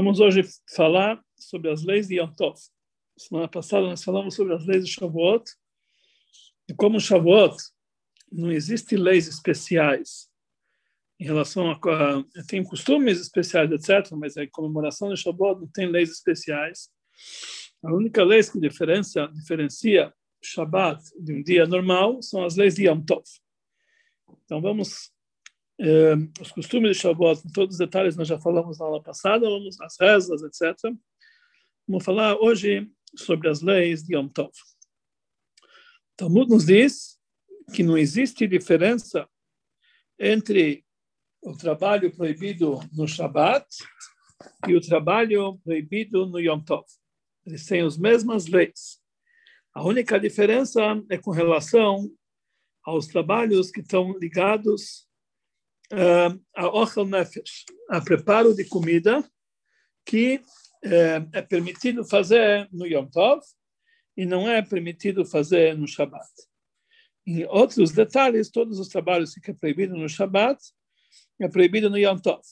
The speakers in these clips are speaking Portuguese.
Vamos hoje falar sobre as leis de Yom Tov. Semana passada nós falamos sobre as leis de Shavuot. E como Shavuot não existem leis especiais em relação a... Tem costumes especiais, etc., mas a comemoração de Shavuot não tem leis especiais. A única lei que diferencia, diferencia Shabbat de um dia normal são as leis de Yom Tov. Então vamos os costumes de em todos os detalhes nós já falamos na aula passada, vamos as rezas, etc. Vamos falar hoje sobre as leis de Yom Tov. Talmud nos diz que não existe diferença entre o trabalho proibido no Shabat e o trabalho proibido no Yom Tov. Eles têm as mesmas leis. A única diferença é com relação aos trabalhos que estão ligados a ochel nefesh, a preparo de comida que uh, é permitido fazer no Yom Tov e não é permitido fazer no Shabat. Em outros detalhes, todos os trabalhos que é proibido no Shabat é proibido no Yom Tov.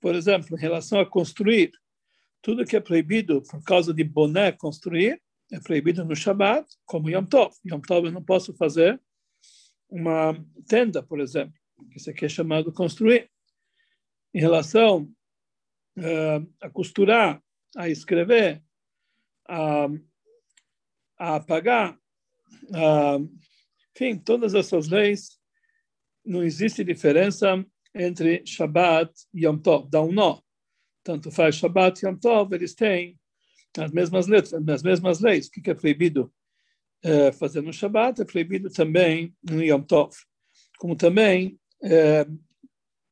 Por exemplo, em relação a construir, tudo que é proibido por causa de boné construir é proibido no Shabat, como Yom Tov. Yom Tov eu não posso fazer uma tenda, por exemplo isso aqui é chamado construir. Em relação uh, a costurar, a escrever, a, a apagar, a, enfim, todas essas leis, não existe diferença entre Shabbat e Yom Tov, dá um nó. Tanto faz Shabbat e Yom Tov, eles têm as mesmas letras, as mesmas leis. O que é proibido uh, fazer no Shabbat é proibido também no Yom Tov. Como também é,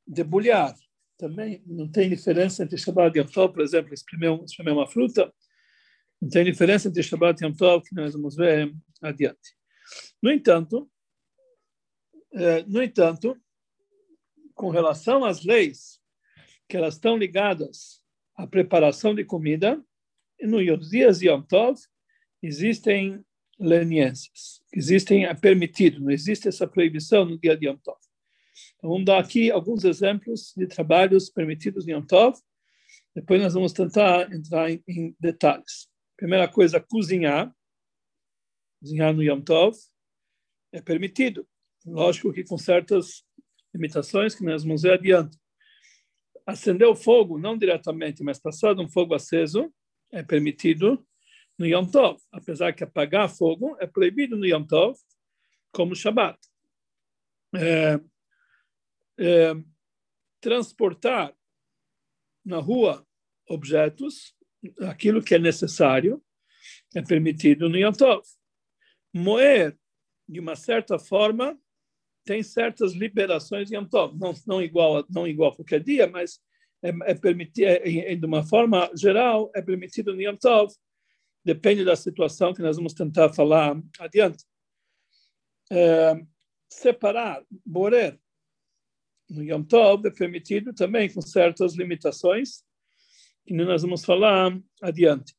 debulhar. Também não tem diferença entre Shabbat e Yom Tov, por exemplo, espremer, espremer uma fruta. Não tem diferença entre Shabbat e Yom Tov, que nós vamos ver adiante. No entanto, é, no entanto, com relação às leis que elas estão ligadas à preparação de comida, nos dias de Yom Tov existem leniências, existem é permitido, não existe essa proibição no dia de Yom Tov. Então, vamos dar aqui alguns exemplos de trabalhos permitidos em Yom Tov. Depois nós vamos tentar entrar em, em detalhes. Primeira coisa, cozinhar. Cozinhar no Yom Tov é permitido. Lógico que com certas limitações que nós vamos ver adiante. Acender o fogo, não diretamente, mas passado um fogo aceso, é permitido no Yom Tov. Apesar que apagar fogo é proibido no Yom Tov, como Shabbat. É, é, transportar na rua objetos, aquilo que é necessário, é permitido no Yom. Moer, de uma certa forma, tem certas liberações em Yom não, não, igual, não igual qualquer dia, mas é, é permitido, é, de uma forma geral, é permitido no Yom depende da situação que nós vamos tentar falar adiante. É, separar, borer, no Yom Tov é permitido também com certas limitações, que nós vamos falar adiante.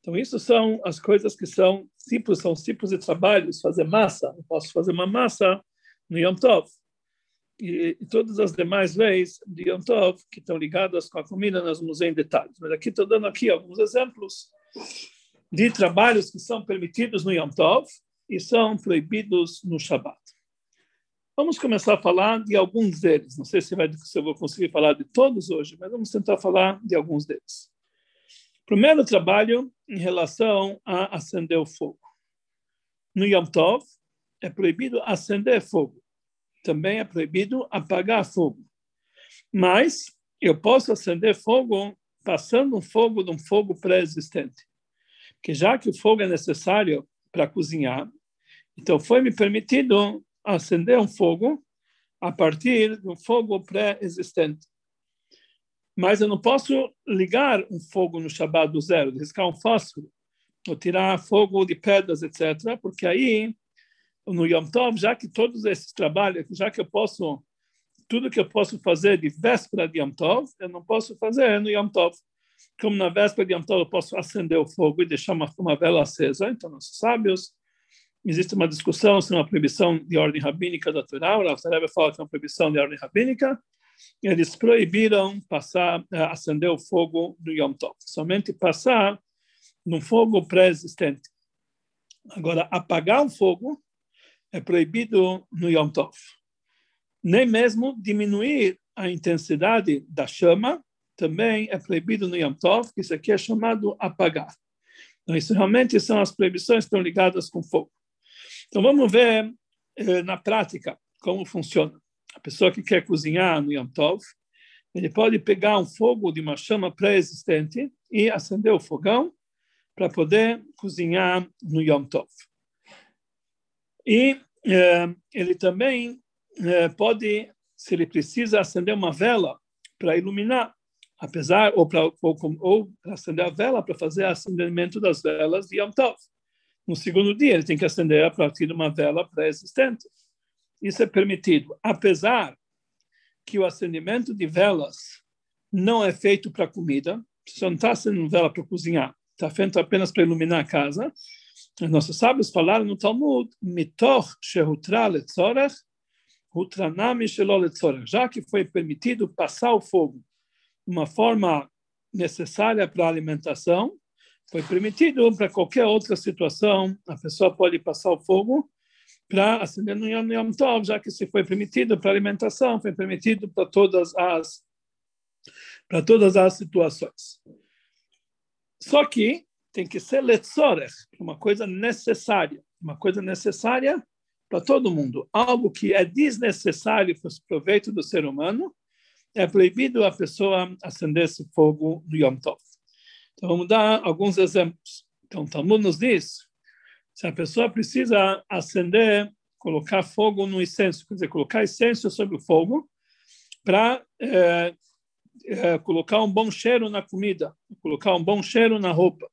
Então, isso são as coisas que são tipos, são tipos de trabalhos, fazer massa. Eu posso fazer uma massa no Yom Tov. E, e todas as demais leis de Yom Tov que estão ligadas com a comida, nós vamos ver em detalhes. Mas aqui estou dando aqui alguns exemplos de trabalhos que são permitidos no Yom Tov e são proibidos no Shabbat. Vamos começar a falar de alguns deles. Não sei se, vai, se eu vou conseguir falar de todos hoje, mas vamos tentar falar de alguns deles. Primeiro trabalho em relação a acender o fogo. No Yom Tov, é proibido acender fogo. Também é proibido apagar fogo. Mas eu posso acender fogo passando um fogo de um fogo pré-existente. Porque já que o fogo é necessário para cozinhar, então foi me permitido acender um fogo a partir um fogo pré-existente. Mas eu não posso ligar um fogo no Shabbat do zero, riscar um fósforo, ou tirar fogo de pedras, etc., porque aí, no Yom Tov, já que todos esses trabalhos, já que eu posso, tudo que eu posso fazer de véspera de Yom Tov, eu não posso fazer no Yom Tov. Como na véspera de Yom Tov eu posso acender o fogo e deixar uma, uma vela acesa, então nossos sábios existe uma discussão se é uma proibição de ordem rabínica natural, o Rebbe fala que é uma proibição de ordem rabínica, eles proibiram passar, eh, acender o fogo no Yom Tov, somente passar num fogo pré-existente. Agora, apagar o fogo é proibido no Yom Tov. Nem mesmo diminuir a intensidade da chama também é proibido no Yom Tov, que isso aqui é chamado apagar. Então, isso realmente são as proibições que estão ligadas com fogo. Então, vamos ver eh, na prática como funciona. A pessoa que quer cozinhar no Yom Tov, ele pode pegar um fogo de uma chama pré-existente e acender o fogão para poder cozinhar no Yom Tov. E eh, ele também eh, pode, se ele precisa, acender uma vela para iluminar, apesar ou para ou, ou acender a vela para fazer acendimento das velas de Yom Tov. No segundo dia, ele tem que acender a partir de uma vela pré-existente. Isso é permitido, apesar que o acendimento de velas não é feito para comida, você não está acendendo vela para cozinhar, está feito apenas para iluminar a casa. Nossos sábios falaram no Talmud, mitoch shehutra letzorech, hutranami shelo letzorech, já que foi permitido passar o fogo uma forma necessária para a alimentação, foi permitido para qualquer outra situação, a pessoa pode passar o fogo para acender no Yom, Yom Tov, já que se foi permitido para alimentação, foi permitido para todas as para todas as situações. Só que tem que ser letzorech, uma coisa necessária, uma coisa necessária para todo mundo. Algo que é desnecessário para o proveito do ser humano, é proibido a pessoa acender esse fogo no Yom Tov. Então, vamos dar alguns exemplos. Então, o Talmud nos diz, se a pessoa precisa acender, colocar fogo no incenso, quer dizer, colocar incenso sobre o fogo, para é, é, colocar um bom cheiro na comida, colocar um bom cheiro na roupa.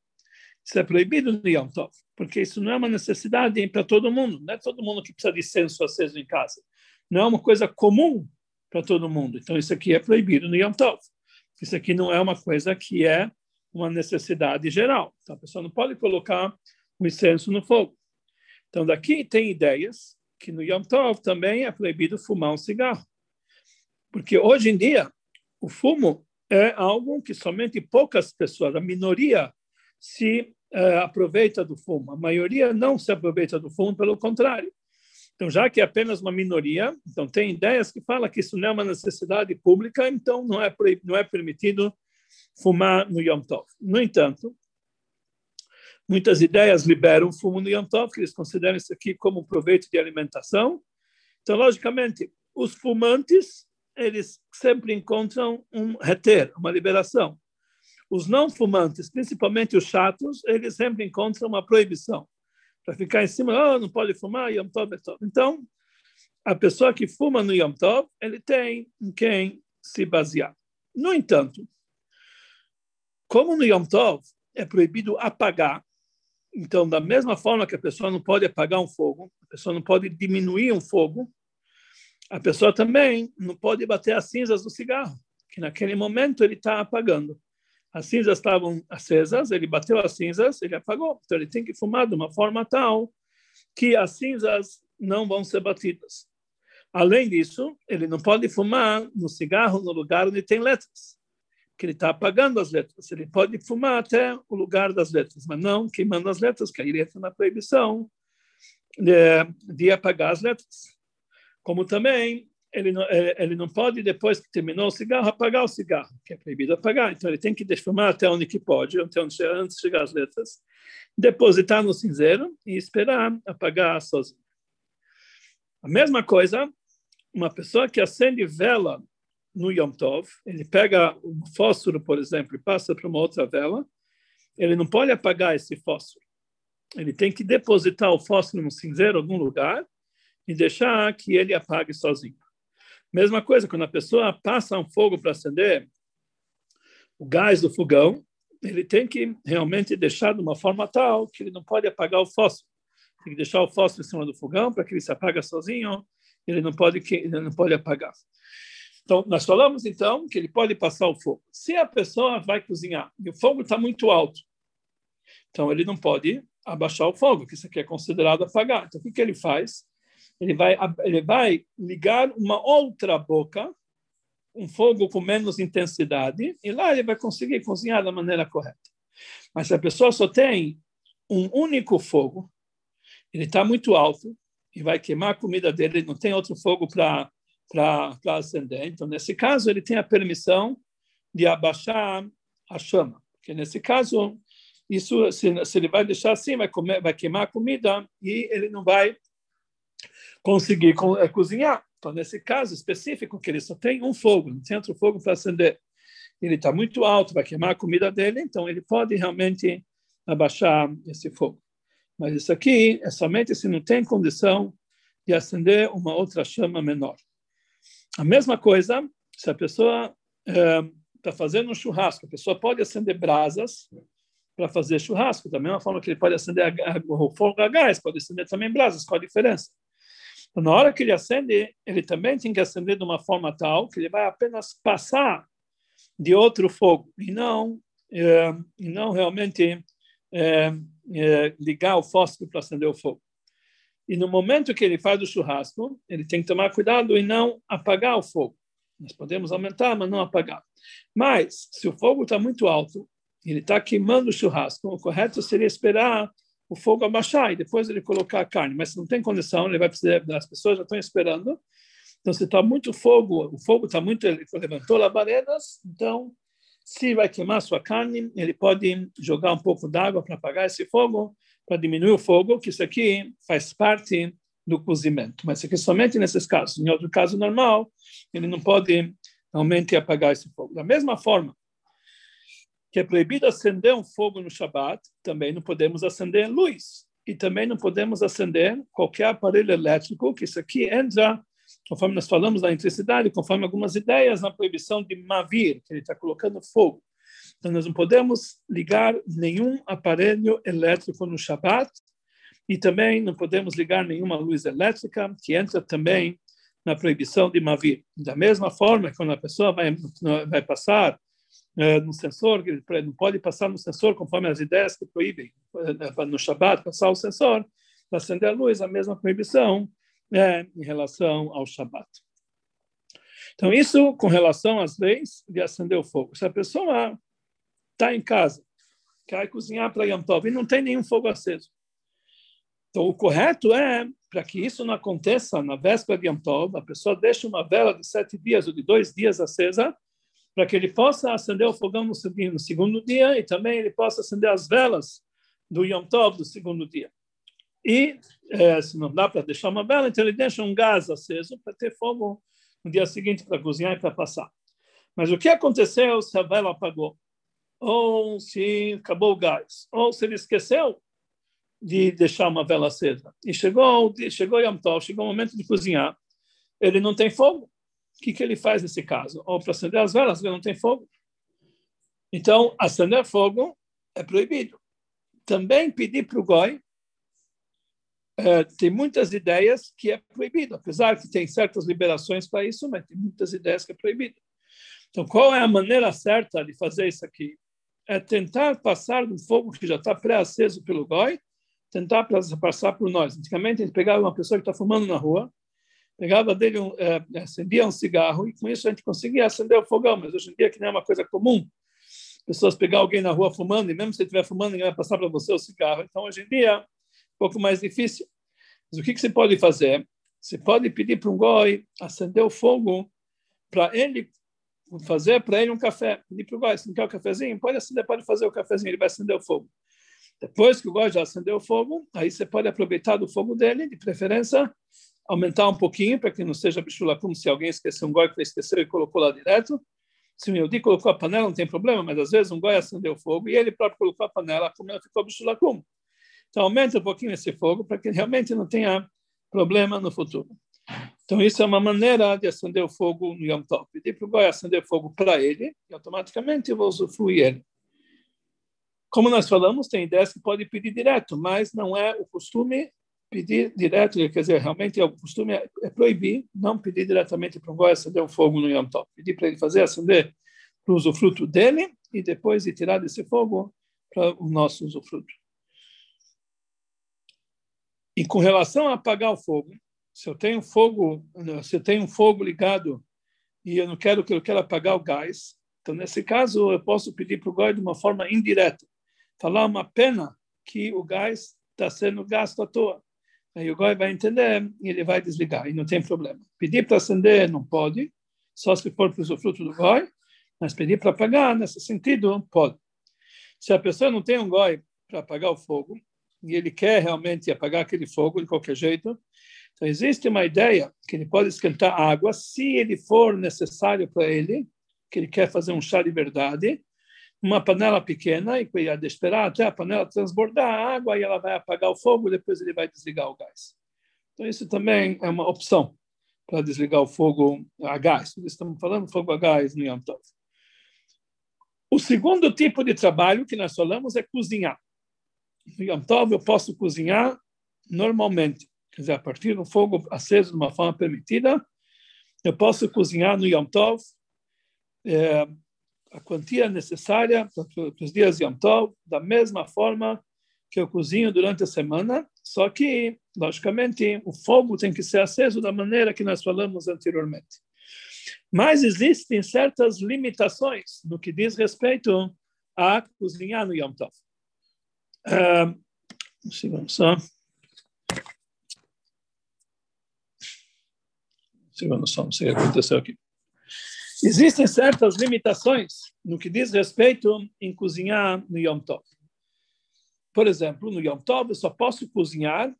Isso é proibido no Yom Tov, porque isso não é uma necessidade para todo mundo. Não é todo mundo que precisa de incenso aceso em casa. Não é uma coisa comum para todo mundo. Então, isso aqui é proibido no Yom Tov. Isso aqui não é uma coisa que é uma necessidade geral. Então, a pessoa não pode colocar o incenso no fogo. Então, daqui tem ideias que no Yom Tov também é proibido fumar um cigarro. Porque hoje em dia, o fumo é algo que somente poucas pessoas, a minoria, se uh, aproveita do fumo. A maioria não se aproveita do fumo, pelo contrário. Então, já que é apenas uma minoria, então tem ideias que falam que isso não é uma necessidade pública, então não é, não é permitido fumar no Yom Tov. No entanto, muitas ideias liberam fumo no Yom Tov, que eles consideram isso aqui como um proveito de alimentação. Então, logicamente, os fumantes, eles sempre encontram um reter, uma liberação. Os não fumantes, principalmente os chatos, eles sempre encontram uma proibição. Para ficar em cima, oh, não pode fumar, Yom Tov é Tov. Então, a pessoa que fuma no Yom Tov, ele tem em quem se basear. No entanto, como no Yom Tov é proibido apagar, então, da mesma forma que a pessoa não pode apagar um fogo, a pessoa não pode diminuir um fogo, a pessoa também não pode bater as cinzas do cigarro, que naquele momento ele está apagando. As cinzas estavam acesas, ele bateu as cinzas, ele apagou. Então, ele tem que fumar de uma forma tal que as cinzas não vão ser batidas. Além disso, ele não pode fumar no cigarro no lugar onde tem letras que ele está apagando as letras. Ele pode fumar até o lugar das letras, mas não queimando as letras, que aí entra na proibição de, de apagar as letras. Como também ele não, é, ele não pode, depois que terminou o cigarro, apagar o cigarro, que é proibido apagar. Então, ele tem que defumar até onde que pode, até onde, antes de chegar as letras, depositar no cinzeiro e esperar apagar sozinho. A mesma coisa, uma pessoa que acende vela no Yom Tov, ele pega um fósforo, por exemplo, e passa para uma outra vela, ele não pode apagar esse fósforo. Ele tem que depositar o fósforo no cinzeiro em algum lugar e deixar que ele apague sozinho. Mesma coisa, quando a pessoa passa um fogo para acender o gás do fogão, ele tem que realmente deixar de uma forma tal que ele não pode apagar o fósforo. Tem que deixar o fósforo em cima do fogão para que ele se apague sozinho, ele não pode, ele não pode apagar. Então, nós falamos, então, que ele pode passar o fogo. Se a pessoa vai cozinhar e o fogo está muito alto, então ele não pode abaixar o fogo, que isso aqui é considerado apagar. Então, o que, que ele faz? Ele vai, ele vai ligar uma outra boca um fogo com menos intensidade e lá ele vai conseguir cozinhar da maneira correta. Mas se a pessoa só tem um único fogo, ele está muito alto e vai queimar a comida dele, não tem outro fogo para para acender. Então, nesse caso, ele tem a permissão de abaixar a chama. Porque, nesse caso, isso, se, se ele vai deixar assim, vai, comer, vai queimar a comida e ele não vai conseguir co é, cozinhar. Então, nesse caso específico, que ele só tem um fogo, não tem outro fogo para acender, ele está muito alto, vai queimar a comida dele, então ele pode realmente abaixar esse fogo. Mas isso aqui é somente se não tem condição de acender uma outra chama menor. A mesma coisa, se a pessoa está é, fazendo um churrasco, a pessoa pode acender brasas para fazer churrasco, da mesma forma que ele pode acender a, a, o fogo a gás, pode acender também brasas, qual a diferença? Então, na hora que ele acende, ele também tem que acender de uma forma tal que ele vai apenas passar de outro fogo e não, é, e não realmente é, ligar o fósforo para acender o fogo. E no momento que ele faz o churrasco, ele tem que tomar cuidado e não apagar o fogo. Nós podemos aumentar, mas não apagar. Mas, se o fogo está muito alto, ele está queimando o churrasco, o correto seria esperar o fogo abaixar e depois ele colocar a carne. Mas se não tem condição, ele vai precisar, as pessoas já estão esperando. Então, se está muito fogo, o fogo está muito, ele levantou labaredas, então, se vai queimar sua carne, ele pode jogar um pouco d'água para apagar esse fogo para diminuir o fogo, que isso aqui faz parte do cozimento. Mas isso aqui somente nesses casos. Em outro caso normal, ele não pode realmente apagar esse fogo. Da mesma forma que é proibido acender um fogo no Shabat, também não podemos acender luz. E também não podemos acender qualquer aparelho elétrico, que isso aqui entra, conforme nós falamos da eletricidade, conforme algumas ideias na proibição de Mavir, que ele está colocando fogo. Então, nós não podemos ligar nenhum aparelho elétrico no Shabat e também não podemos ligar nenhuma luz elétrica, que entra também na proibição de Mavir. Da mesma forma, quando a pessoa vai, vai passar uh, no sensor, não pode passar no sensor conforme as ideias que proíbem uh, no Shabat passar o sensor para acender a luz, a mesma proibição uh, em relação ao Shabat. Então, isso com relação às leis de acender o fogo. Se a pessoa está em casa, quer cozinhar para Yom Tov e não tem nenhum fogo aceso. Então, o correto é, para que isso não aconteça na véspera de Yom Tov, a pessoa deixa uma vela de sete dias ou de dois dias acesa, para que ele possa acender o fogão no segundo dia e também ele possa acender as velas do Yom Tov do segundo dia. E, é, se não dá para deixar uma vela, então ele deixa um gás aceso para ter fogo no dia seguinte para cozinhar e para passar. Mas o que aconteceu se a vela apagou? Ou se acabou o gás, ou se ele esqueceu de deixar uma vela acesa. E chegou, chegou Yom Tov, chegou o momento de cozinhar, ele não tem fogo. O que, que ele faz nesse caso? Ou para acender as velas, ele não tem fogo. Então, acender fogo é proibido. Também pedir para o goi, é, tem muitas ideias que é proibido, apesar que tem certas liberações para isso, mas tem muitas ideias que é proibido. Então, qual é a maneira certa de fazer isso aqui? É tentar passar do fogo que já está pré-aceso pelo goi, tentar passar por nós. Antigamente, a gente pegava uma pessoa que está fumando na rua, pegava dele, um, é, acendia um cigarro, e com isso a gente conseguia acender o fogão, mas hoje em dia, que não é uma coisa comum, pessoas pegar alguém na rua fumando, e mesmo se estiver fumando, ninguém vai passar para você o cigarro. Então, hoje em dia, é um pouco mais difícil. Mas o que, que você pode fazer? Você pode pedir para um goi acender o fogo para ele fazer para ele um café. Pedir para o não quer o cafezinho, pode acender, pode fazer o cafezinho, ele vai acender o fogo. Depois que o Gói já acendeu o fogo, aí você pode aproveitar do fogo dele, de preferência, aumentar um pouquinho, para que não seja bichula como se alguém esqueceu um Gói que esqueceu e colocou lá direto. Se o Yehudi colocou a panela, não tem problema, mas às vezes um Gói acendeu o fogo e ele próprio colocou a panela, a comida ficou bichula como. Então aumenta um pouquinho esse fogo, para que realmente não tenha problema no futuro. Então, isso é uma maneira de acender o fogo no Yom Tov. Pedir para o Goi acender fogo para ele e automaticamente eu vou usufruir ele. Como nós falamos, tem ideias que pode pedir direto, mas não é o costume pedir direto, quer dizer, realmente é o costume é, proibir não pedir diretamente para o Goi acender o fogo no Yom Tov. Pedir para ele fazer acender para o usufruto dele e depois de tirar desse fogo para o nosso usufruto. E com relação a apagar o fogo, se eu tenho fogo, se eu tenho fogo ligado e eu não quero que eu quero apagar o gás. Então, nesse caso, eu posso pedir para o goi de uma forma indireta, falar uma pena que o gás está sendo gasto à toa. Aí o goi vai entender e ele vai desligar, e não tem problema. Pedir para acender não pode, só se for para o fruto do goi, mas pedir para apagar, nesse sentido, pode. Se a pessoa não tem um goi para apagar o fogo, e ele quer realmente apagar aquele fogo de qualquer jeito, então existe uma ideia que ele pode esquentar água se ele for necessário para ele, que ele quer fazer um chá de verdade, uma panela pequena e de esperar até a panela transbordar a água e ela vai apagar o fogo, depois ele vai desligar o gás. Então isso também é uma opção para desligar o fogo a gás. Estamos falando fogo a gás no Yom Tov. O segundo tipo de trabalho que nós falamos é cozinhar. No Yom Tov eu posso cozinhar normalmente, quer dizer, a partir do fogo aceso de uma forma permitida, eu posso cozinhar no Yom Tov é, a quantia necessária para os dias Yom Tov, da mesma forma que eu cozinho durante a semana, só que, logicamente, o fogo tem que ser aceso da maneira que nós falamos anteriormente. Mas existem certas limitações no que diz respeito a cozinhar no Yom Tov. Uh, só. Não sei o que aconteceu aqui. Existem certas limitações no que diz respeito em cozinhar no Yom Tov. Por exemplo, no Yom Tov eu só posso cozinhar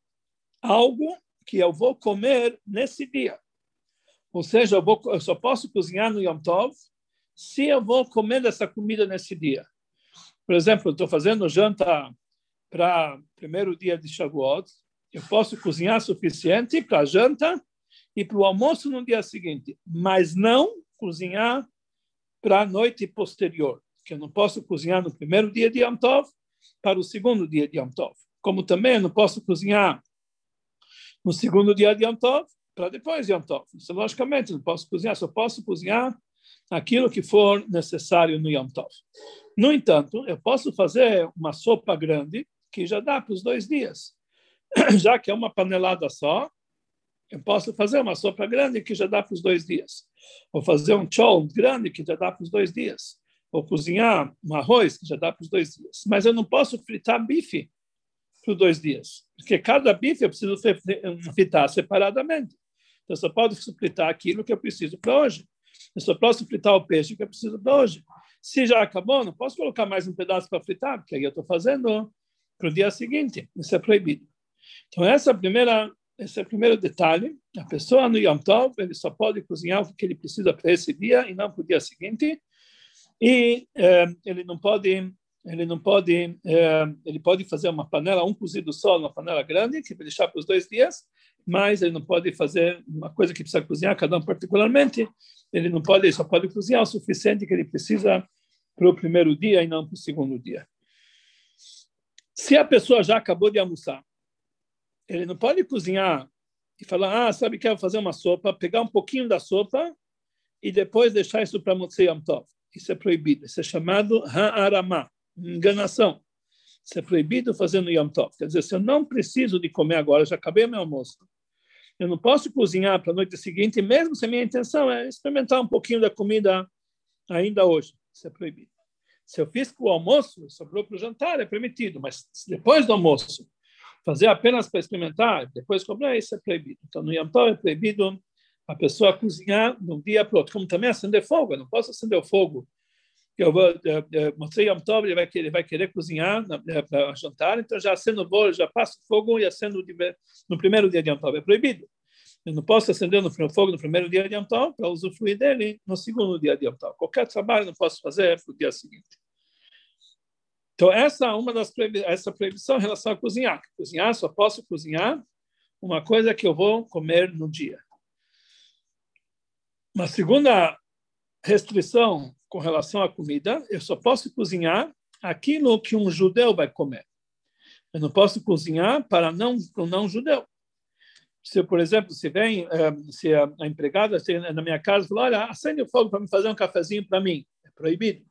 algo que eu vou comer nesse dia. Ou seja, eu, vou, eu só posso cozinhar no Yom Tov se eu vou comer essa comida nesse dia. Por exemplo, eu estou fazendo janta para primeiro dia de Shavuot, eu posso cozinhar suficiente para a janta e para o almoço no dia seguinte, mas não cozinhar para a noite posterior, que eu não posso cozinhar no primeiro dia de Yom Tov para o segundo dia de Yom Tov. Como também não posso cozinhar no segundo dia de Yom Tov para depois de Yom Tov. Isso, logicamente, não posso cozinhar, só posso cozinhar aquilo que for necessário no Yom Tov. No entanto, eu posso fazer uma sopa grande que já dá para os dois dias. Já que é uma panelada só, eu posso fazer uma sopa grande que já dá para os dois dias. Ou fazer um chol grande que já dá para os dois dias. Ou cozinhar um arroz que já dá para os dois dias. Mas eu não posso fritar bife os dois dias. Porque cada bife eu preciso fritar separadamente. Então, eu só posso fritar aquilo que eu preciso para hoje. Eu só posso fritar o peixe que eu preciso para hoje. Se já acabou, não posso colocar mais um pedaço para fritar, porque aí eu estou fazendo para o dia seguinte. Isso é proibido. Então, essa é a primeira esse é o primeiro detalhe. A pessoa no Yom Tov, ele só pode cozinhar o que ele precisa para esse dia e não para o dia seguinte. E eh, ele não pode, ele não pode, eh, ele pode fazer uma panela, um cozido só, uma panela grande, que vai deixar para os dois dias, mas ele não pode fazer uma coisa que precisa cozinhar, cada um particularmente. Ele não pode, ele só pode cozinhar o suficiente que ele precisa para o primeiro dia e não para o segundo dia. Se a pessoa já acabou de almoçar ele não pode cozinhar e falar, ah, sabe que eu fazer uma sopa, pegar um pouquinho da sopa e depois deixar isso para Motzei Yom Tov. Isso é proibido. Isso é chamado ha'arama, enganação. Isso é proibido fazer no Yom Tov. Quer dizer, se eu não preciso de comer agora, já acabei meu almoço, eu não posso cozinhar para a noite seguinte, mesmo se a minha intenção é experimentar um pouquinho da comida ainda hoje. Isso é proibido. Se eu fiz para o almoço, sobrou para o jantar, é permitido. Mas depois do almoço, fazer apenas para experimentar, depois comprar, isso é proibido. Então, no Yom Tov é proibido a pessoa cozinhar de um dia para outro, como também acender fogo. Eu não posso acender o fogo. Eu vou, mostrei Yom Tov, ele vai querer, vai querer cozinhar para jantar, então já acendo o bolo, já passo o fogo e acendo no primeiro dia de Yom Tov. É proibido. Eu não posso acender no fogo no primeiro dia de Yom Tov para usufruir dele no segundo dia de Yom Tov. Qualquer trabalho não posso fazer para o dia seguinte. Então, essa é uma das essa proibição em relação a cozinhar. Cozinhar, só posso cozinhar uma coisa que eu vou comer no dia. Uma segunda restrição com relação à comida, eu só posso cozinhar aquilo que um judeu vai comer. Eu não posso cozinhar para não um não judeu. Se, por exemplo, se vem, eh, se a empregada na minha casa fala, olha, acende o fogo para me fazer um cafezinho para mim, é proibido.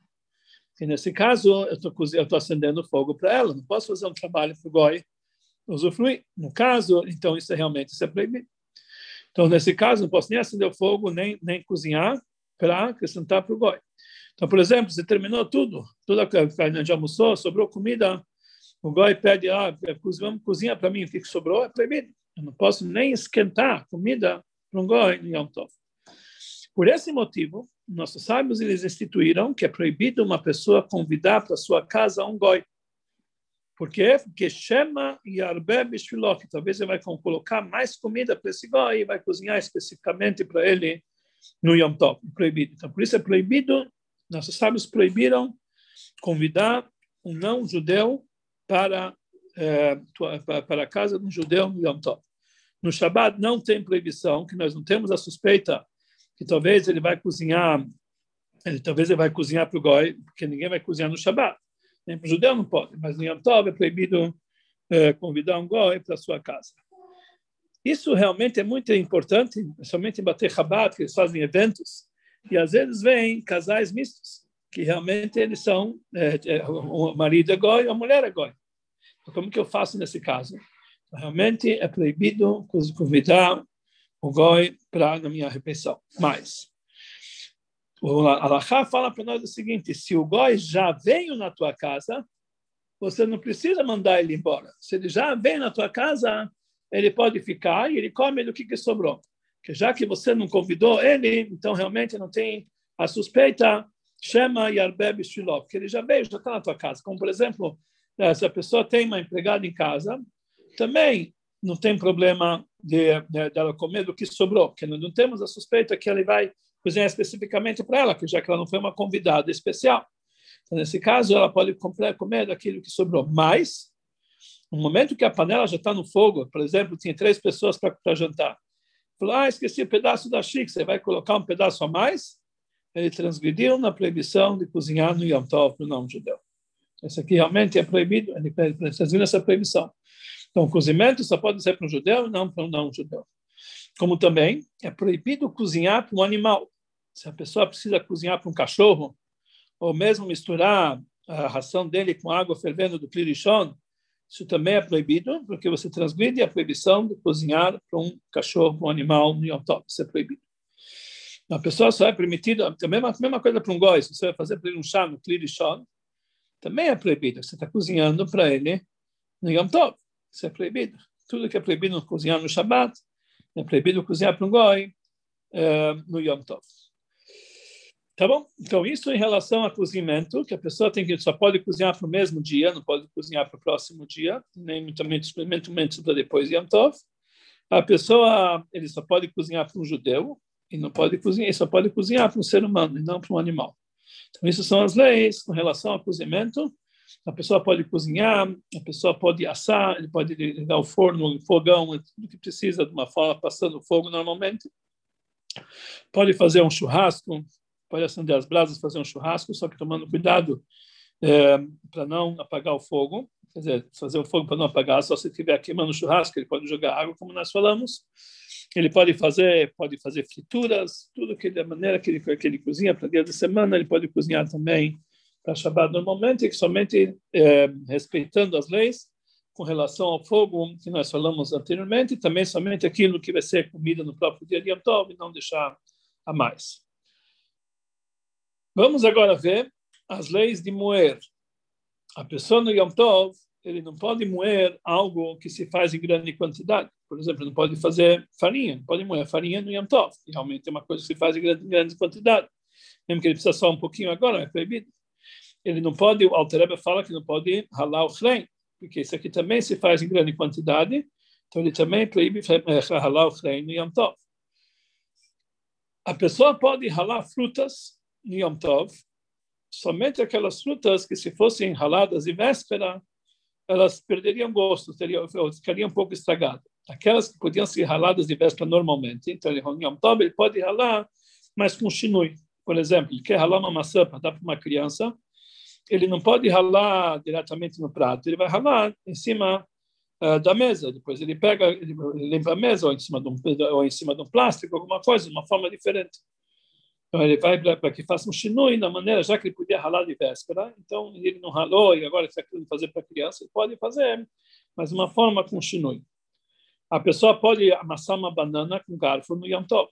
E nesse caso, eu estou acendendo fogo para ela, não posso fazer um trabalho para o goi usufruir. No caso, então, isso é realmente isso é proibido. Então, nesse caso, não posso nem acender o fogo, nem, nem cozinhar, para acrescentar para o goi. Então, por exemplo, se terminou tudo, que a gente almoçou, sobrou comida, o goi pede, ah, vamos cozinhar para mim o que sobrou, é proibido. Eu não posso nem esquentar comida para um goi em Yom Tov. Por esse motivo, nossos sábios eles instituíram que é proibido uma pessoa convidar para sua casa um goi. Por quê? Porque chama Yarbe Bishviló, que talvez ele vai colocar mais comida para esse goi e vai cozinhar especificamente para ele no Yom Tov. Proibido. Então, por isso é proibido, nossos sábios proibiram convidar um não-judeu para, é, para a casa de um judeu no Yom Tov. No Shabbat não tem proibição, que nós não temos a suspeita que talvez ele vai cozinhar, ele, talvez ele vai cozinhar para o goi, porque ninguém vai cozinhar no Shabbat. Nem para o judeu não pode, mas no Yom Tov é proibido é, convidar um goi para sua casa. Isso realmente é muito importante, somente em Bater Rabat, que eles fazem eventos, e às vezes vêm casais mistos, que realmente eles são, é, é, o marido é goi, a mulher é goi. Então, como que eu faço nesse caso? Realmente é proibido convidar o goi para na minha refeição. Mas o Alachá fala para nós o seguinte: se o goi já veio na tua casa, você não precisa mandar ele embora. Se ele já veio na tua casa, ele pode ficar e ele come do que, que sobrou. Que já que você não convidou ele, então realmente não tem a suspeita, chama Yarbeb Shilov, que ele já veio, já está na tua casa. Como, por exemplo, se a pessoa tem uma empregada em casa, também não tem problema de, de, dela comer do que sobrou, porque não temos a suspeita que ele vai cozinhar especificamente para ela, já que ela não foi uma convidada especial. Então, nesse caso, ela pode comprar, comer daquilo que sobrou. Mas, no momento que a panela já está no fogo, por exemplo, tinha três pessoas para jantar, falou, ah, esqueci o um pedaço da chique, você vai colocar um pedaço a mais? Ele transgrediu na proibição de cozinhar no Yom Tov para o não-judeu. Esse aqui realmente é proibido, ele transgrediu essa proibição. Então, cozimento só pode ser para um judeu e não para um não-judeu. Como também é proibido cozinhar para um animal. Se a pessoa precisa cozinhar para um cachorro, ou mesmo misturar a ração dele com água fervendo do clirichon, isso também é proibido, porque você transgride a proibição de cozinhar para um cachorro, para um animal no Yom. Isso é proibido. A pessoa só é permitida, também a mesma coisa para um goi, se você vai fazer para ele um chá no clirichon, também é proibido. Você está cozinhando para ele no Yom Tov. Isso é proibido. Tudo que é proibido cozinhar no Shabbat, é proibido cozinhar para um goi uh, no Yom Tov. Tá bom? Então, isso em relação a cozimento, que a pessoa tem que só pode cozinhar para o mesmo dia, não pode cozinhar para o próximo dia, nem também experimentalmente para depois de Yom Tov. A pessoa, ele só pode cozinhar para um judeu, e não pode cozinhar, ele só pode cozinhar para um ser humano, e não para um animal. Então, isso são as leis com relação ao cozimento. A pessoa pode cozinhar, a pessoa pode assar, ele pode ligar o forno, o fogão, tudo que precisa de uma forma passando fogo normalmente. Pode fazer um churrasco, pode acender as brasas, fazer um churrasco, só que tomando cuidado é, para não apagar o fogo. Quer dizer, fazer o fogo para não apagar, só se estiver queimando churrasco, ele pode jogar água, como nós falamos. Ele pode fazer, pode fazer frituras, tudo que da maneira que ele, que ele cozinha para dia de semana, ele pode cozinhar também para Shabbat normalmente, que somente é, respeitando as leis com relação ao fogo que nós falamos anteriormente, também somente aquilo que vai ser comida no próprio dia de Yom Tov e não deixar a mais. Vamos agora ver as leis de moer. A pessoa no Yom Tov, ele não pode moer algo que se faz em grande quantidade. Por exemplo, não pode fazer farinha, não pode moer farinha no Yom Tov. Realmente é uma coisa que se faz em grande, grande quantidade. Mesmo que ele precisa só um pouquinho agora, é proibido ele não pode, o Altereba fala que não pode ralar o chrem, porque isso aqui também se faz em grande quantidade, então ele também proíbe ralar o chrem no Yom Tov. A pessoa pode ralar frutas no Yom Tov, somente aquelas frutas que se fossem raladas em véspera, elas perderiam gosto, teriam, ficariam um pouco estragadas. Aquelas que podiam ser raladas de véspera normalmente, então ele, Yom Tov ele pode ralar, mas com chinui. Por exemplo, ele quer ralar uma maçã para dar para uma criança, ele não pode ralar diretamente no prato, ele vai ralar em cima uh, da mesa. Depois ele pega, ele limpa a mesa ou em cima de um ou em cima de um plástico, alguma coisa, de uma forma diferente. Então ele vai para que faça um chinui na maneira, já que ele podia ralar de véspera, então ele não ralou e agora está querendo fazer para criança, ele pode fazer, mas uma forma com chinui. A pessoa pode amassar uma banana com garfo no Yom Tov.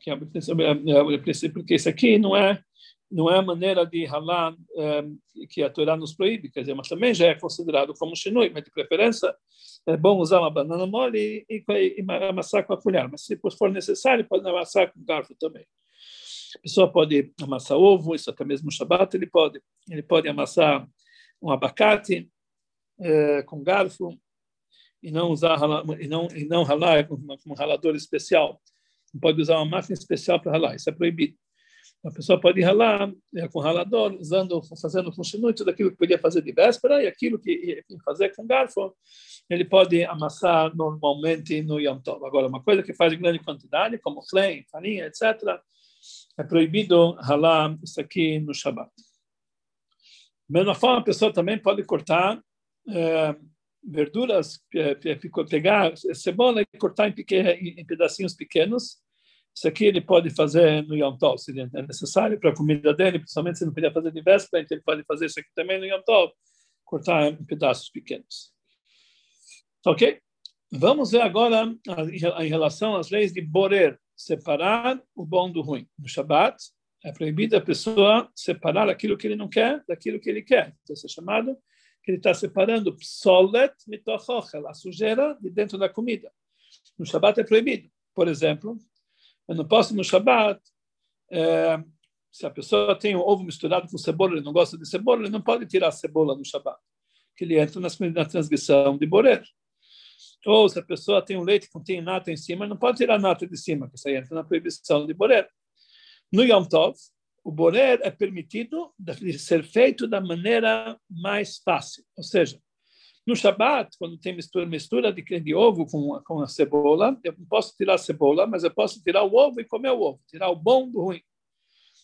que é o princípio, porque isso aqui não é não é a maneira de ralar um, que a Torá nos proíbe, quer dizer, mas também já é considerado como shinui, mas de preferência é bom usar uma banana mole e, e, e amassar com a colher, mas se for necessário, pode amassar com garfo também. A pessoa pode amassar ovo, isso até mesmo no Shabbat ele pode. Ele pode amassar um abacate é, com garfo e não usar e não e não ralar com, com um ralador especial. Não pode usar uma máquina especial para ralar, isso é proibido. A pessoa pode ralar é, com ralador, usando, fazendo com chinui, tudo aquilo que podia fazer de véspera e aquilo que ia fazer com garfo, ele pode amassar normalmente no Yom Tov. Agora, uma coisa que faz em grande quantidade, como flame, farinha, etc., é proibido ralar isso aqui no Shabbat. Da mesma forma, a pessoa também pode cortar é, verduras, pegar cebola e cortar em, pequeno, em pedacinhos pequenos, isso aqui ele pode fazer no Yom Tov, se é necessário para a comida dele, principalmente se não podia fazer de véspera, então ele pode fazer isso aqui também no Yom Tov, cortar em pedaços pequenos. Ok? Vamos ver agora em relação às leis de Borer, separar o bom do ruim. No Shabat, é proibido a pessoa separar aquilo que ele não quer daquilo que ele quer. Então, isso é chamado que ele está separando psolet mitochochel, a sujeira de dentro da comida. No Shabat é proibido. Por exemplo, eu não posso no Shabat, é, se a pessoa tem um ovo misturado com cebola, ele não gosta de cebola, ele não pode tirar a cebola no Shabat, que ele entra na transgressão de Borer. Ou se a pessoa tem um leite que contém nata em cima, não pode tirar nata de cima, que isso aí entra na proibição de Borer. No Yom Tov, o Borer é permitido de ser feito da maneira mais fácil, ou seja, no Shabat, quando tem mistura, mistura de, de ovo com, com a cebola, eu não posso tirar a cebola, mas eu posso tirar o ovo e comer o ovo, tirar o bom do ruim.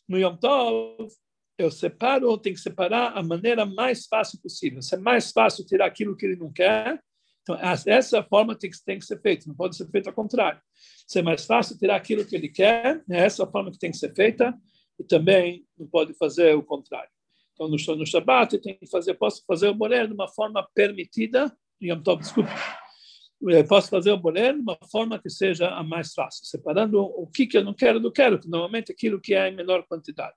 No Yom Tov, eu separo, ou tenho que separar a maneira mais fácil possível. Se é mais fácil tirar aquilo que ele não quer, então essa forma tem que, tem que ser feita, não pode ser feita ao contrário. Se é mais fácil tirar aquilo que ele quer, é essa forma que tem que ser feita, e também não pode fazer o contrário. Então, no, no Shabbat, eu tenho que fazer, posso fazer o boler de uma forma permitida, Yom Tov, desculpe, posso fazer o boler de uma forma que seja a mais fácil, separando o que, que eu não quero do quero, que normalmente é aquilo que é em menor quantidade.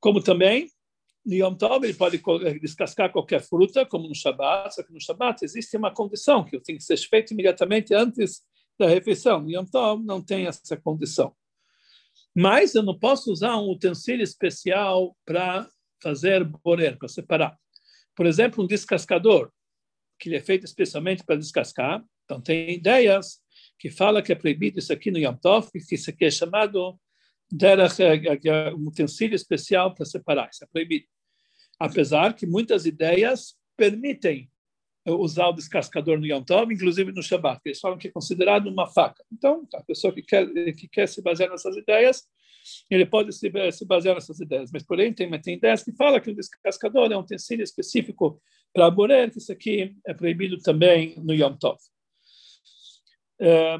Como também, no Yom Tov, ele pode descascar qualquer fruta, como no Shabbat, só que no Shabbat existe uma condição que tem que ser feito imediatamente antes da refeição. No Yom Tov não tem essa condição. Mas eu não posso usar um utensílio especial para fazer borer, para separar. Por exemplo, um descascador, que é feito especialmente para descascar. Então, tem ideias que fala que é proibido isso aqui no Yom Tov, que isso aqui é chamado derech, um utensílio especial para separar. Isso é proibido. Apesar que muitas ideias permitem usar o descascador no Yom Tov, inclusive no Shabbat, eles falam que é considerado uma faca. Então, a pessoa que quer, que quer se basear nessas ideias, ele pode se, se basear nessas ideias. Mas, porém, tem, tem ideias que falam que o descascador é um utensílio específico para aborer, que isso aqui é proibido também no Yom Tov. É,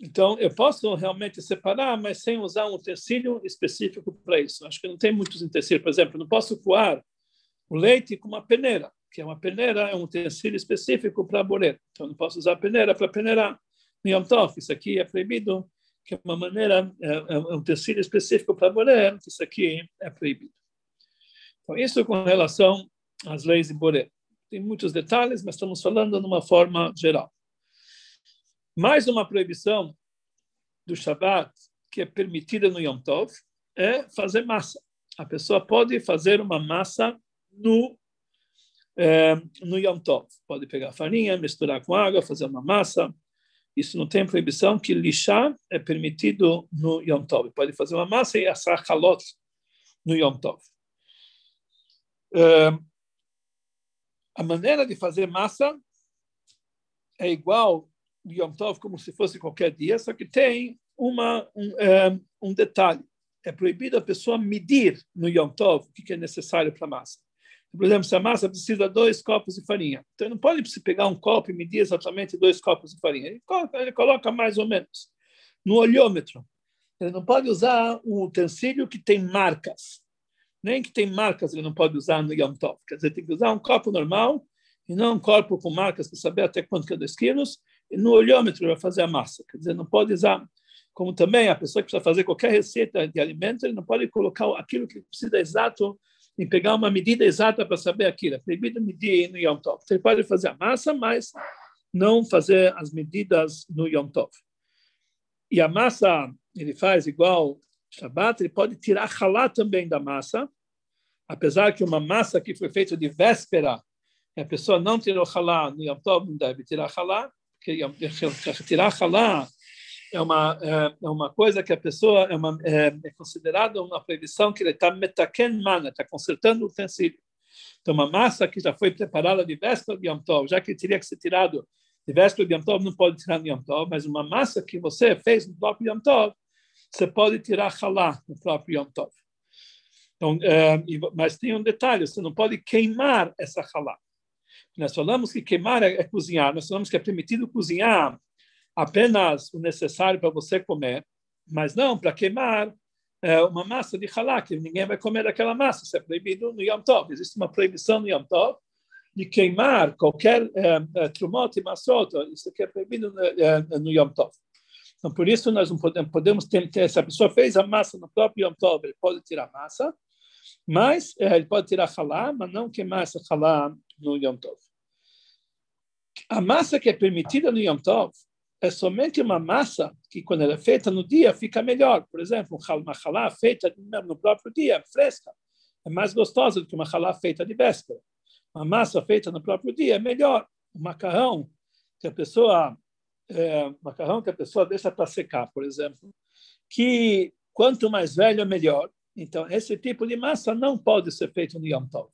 então, eu posso realmente separar, mas sem usar um utensílio específico para isso. Acho que não tem muitos utensílios. Por exemplo, não posso coar o leite com uma peneira que é uma peneira, é um utensílio específico para borer. Então, não posso usar a peneira para peneirar. Yom Tov, isso aqui é proibido, que é uma maneira, é, é um utensílio específico para borer, isso aqui é proibido. Então, isso com relação às leis de borer. Tem muitos detalhes, mas estamos falando de uma forma geral. Mais uma proibição do Shabbat, que é permitida no Yom Tov, é fazer massa. A pessoa pode fazer uma massa no é, no Yom Tov. Pode pegar farinha, misturar com água, fazer uma massa. Isso não tem proibição que lixar é permitido no Yom Tov. Pode fazer uma massa e assar halot no Yom Tov. É, a maneira de fazer massa é igual no Yom Tov como se fosse qualquer dia, só que tem uma, um, é, um detalhe. É proibido a pessoa medir no Yom Tov o que é necessário para a massa. Por exemplo, se a massa precisa de dois copos de farinha, então ele não pode pegar um copo e medir exatamente dois copos de farinha. Ele coloca, ele coloca mais ou menos no olhômetro. Ele não pode usar um utensílio que tem marcas. Nem que tem marcas ele não pode usar no Yom Tov. Quer dizer, tem que usar um copo normal e não um copo com marcas para saber até quanto que é 2 quilos. E no olhômetro vai fazer a massa. Quer dizer, não pode usar como também a pessoa que precisa fazer qualquer receita de alimento, ele não pode colocar aquilo que precisa exato em pegar uma medida exata para saber aquilo. É proibido medir no Yom Tov. Ele pode fazer a massa, mas não fazer as medidas no Yom Tov. E a massa, ele faz igual Shabbat, ele pode tirar halá também da massa, apesar que uma massa que foi feita de véspera, a pessoa não tirou halá no Yom Tov, não deve tirar halá, porque tirar halá é uma é, é uma coisa que a pessoa é, uma, é, é considerada uma proibição que ele está metaken mana, está consertando o utensílio. Então, uma massa que já foi preparada de véspera de Yom Tov, já que teria que ser tirado de véspera de Yom Tov, não pode tirar no Yom Tov, mas uma massa que você fez no próprio Yom Tov, você pode tirar halá no próprio Yom Tov. Então, é, mas tem um detalhe, você não pode queimar essa halá. Nós falamos que queimar é, é cozinhar, nós falamos que é permitido cozinhar apenas o necessário para você comer, mas não para queimar é, uma massa de que ninguém vai comer aquela massa, isso é proibido no Yom Tov. Existe uma proibição no Yom Tov de queimar qualquer é, é, trumot e massot, isso aqui é proibido no, é, no Yom Tov. Então, por isso, nós não podemos, podemos ter, ter, se a pessoa fez a massa no próprio Yom Tov, ele pode tirar a massa, mas é, ele pode tirar halá, mas não queimar essa halá no Yom Tov. A massa que é permitida no Yom Tov, é somente uma massa que, quando ela é feita no dia, fica melhor. Por exemplo, uma halá feita no próprio dia, fresca, é mais gostosa do que uma halá feita de véspera. Uma massa feita no próprio dia é melhor. O macarrão que a pessoa é, macarrão que a pessoa deixa para secar, por exemplo, que quanto mais velho melhor. Então, esse tipo de massa não pode ser feito no Yom Tov,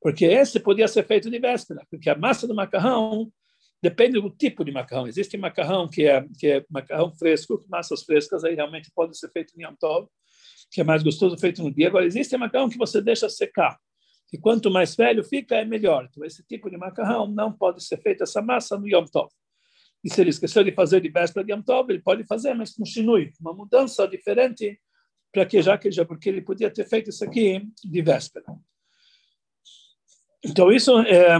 porque esse podia ser feito de véspera, porque a massa do macarrão Depende do tipo de macarrão. Existe macarrão que é, que é macarrão fresco, massas frescas, aí realmente pode ser feito em Yom Tov, que é mais gostoso feito no dia. Agora, existe macarrão que você deixa secar. E quanto mais velho fica, é melhor. Então, esse tipo de macarrão não pode ser feito essa massa no Yom Tov. E se ele esqueceu de fazer de véspera de Yom Tov, ele pode fazer, mas continue. Uma mudança diferente, para que já que já porque ele podia ter feito isso aqui de véspera. Então, isso é,